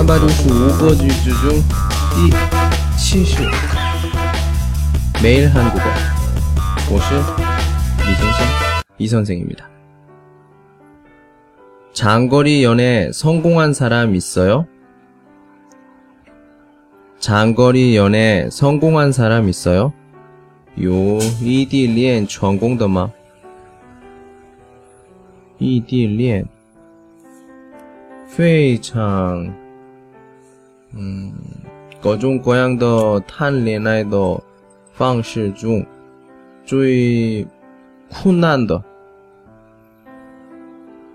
三百六十五个句子중第七十매일 한국어 我是李先生이 선생입니다. 장거리 연애 성공한 사람 있어요? 장거리 연애 성공한 사람 있어요? 有异地恋成功的吗？异地恋非常， 嗯，各种各样的谈恋爱的方式中最困难的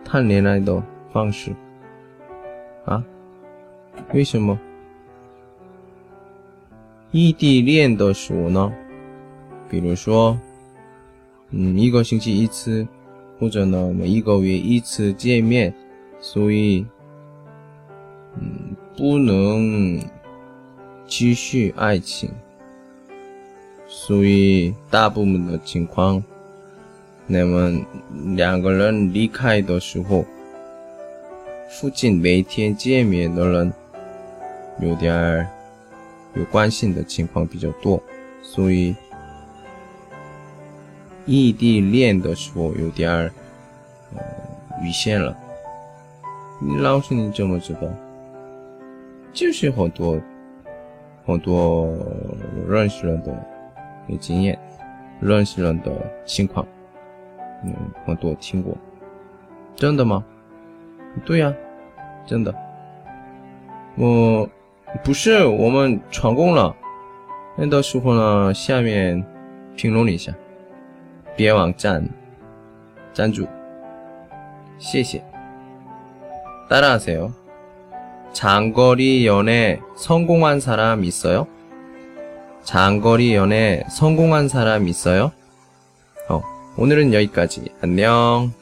谈恋爱的方式啊？为什么？异地恋的时候呢？比如说，嗯，一个星期一次，或者呢，每一个月一次见面，所以，不能继续爱情。所以大部分的情况，那么两个人离开的时候，附近每天见面的人有点儿有关系的情况比较多，所以。异地恋的时候有点儿，呃，遇险了。老师，你怎么知道？就是很多很多认识人的经验，认识人的情况，嗯，很多听过。真的吗？对呀，真的。我不是我们成功了，那到时候呢，下面评论一下。别网站赞助，谢谢。따라하세요 장거리 연애 성공한 사람 있어요 장거리 연애 성공한 사람 있어요 어 오늘은 여기까지 안녕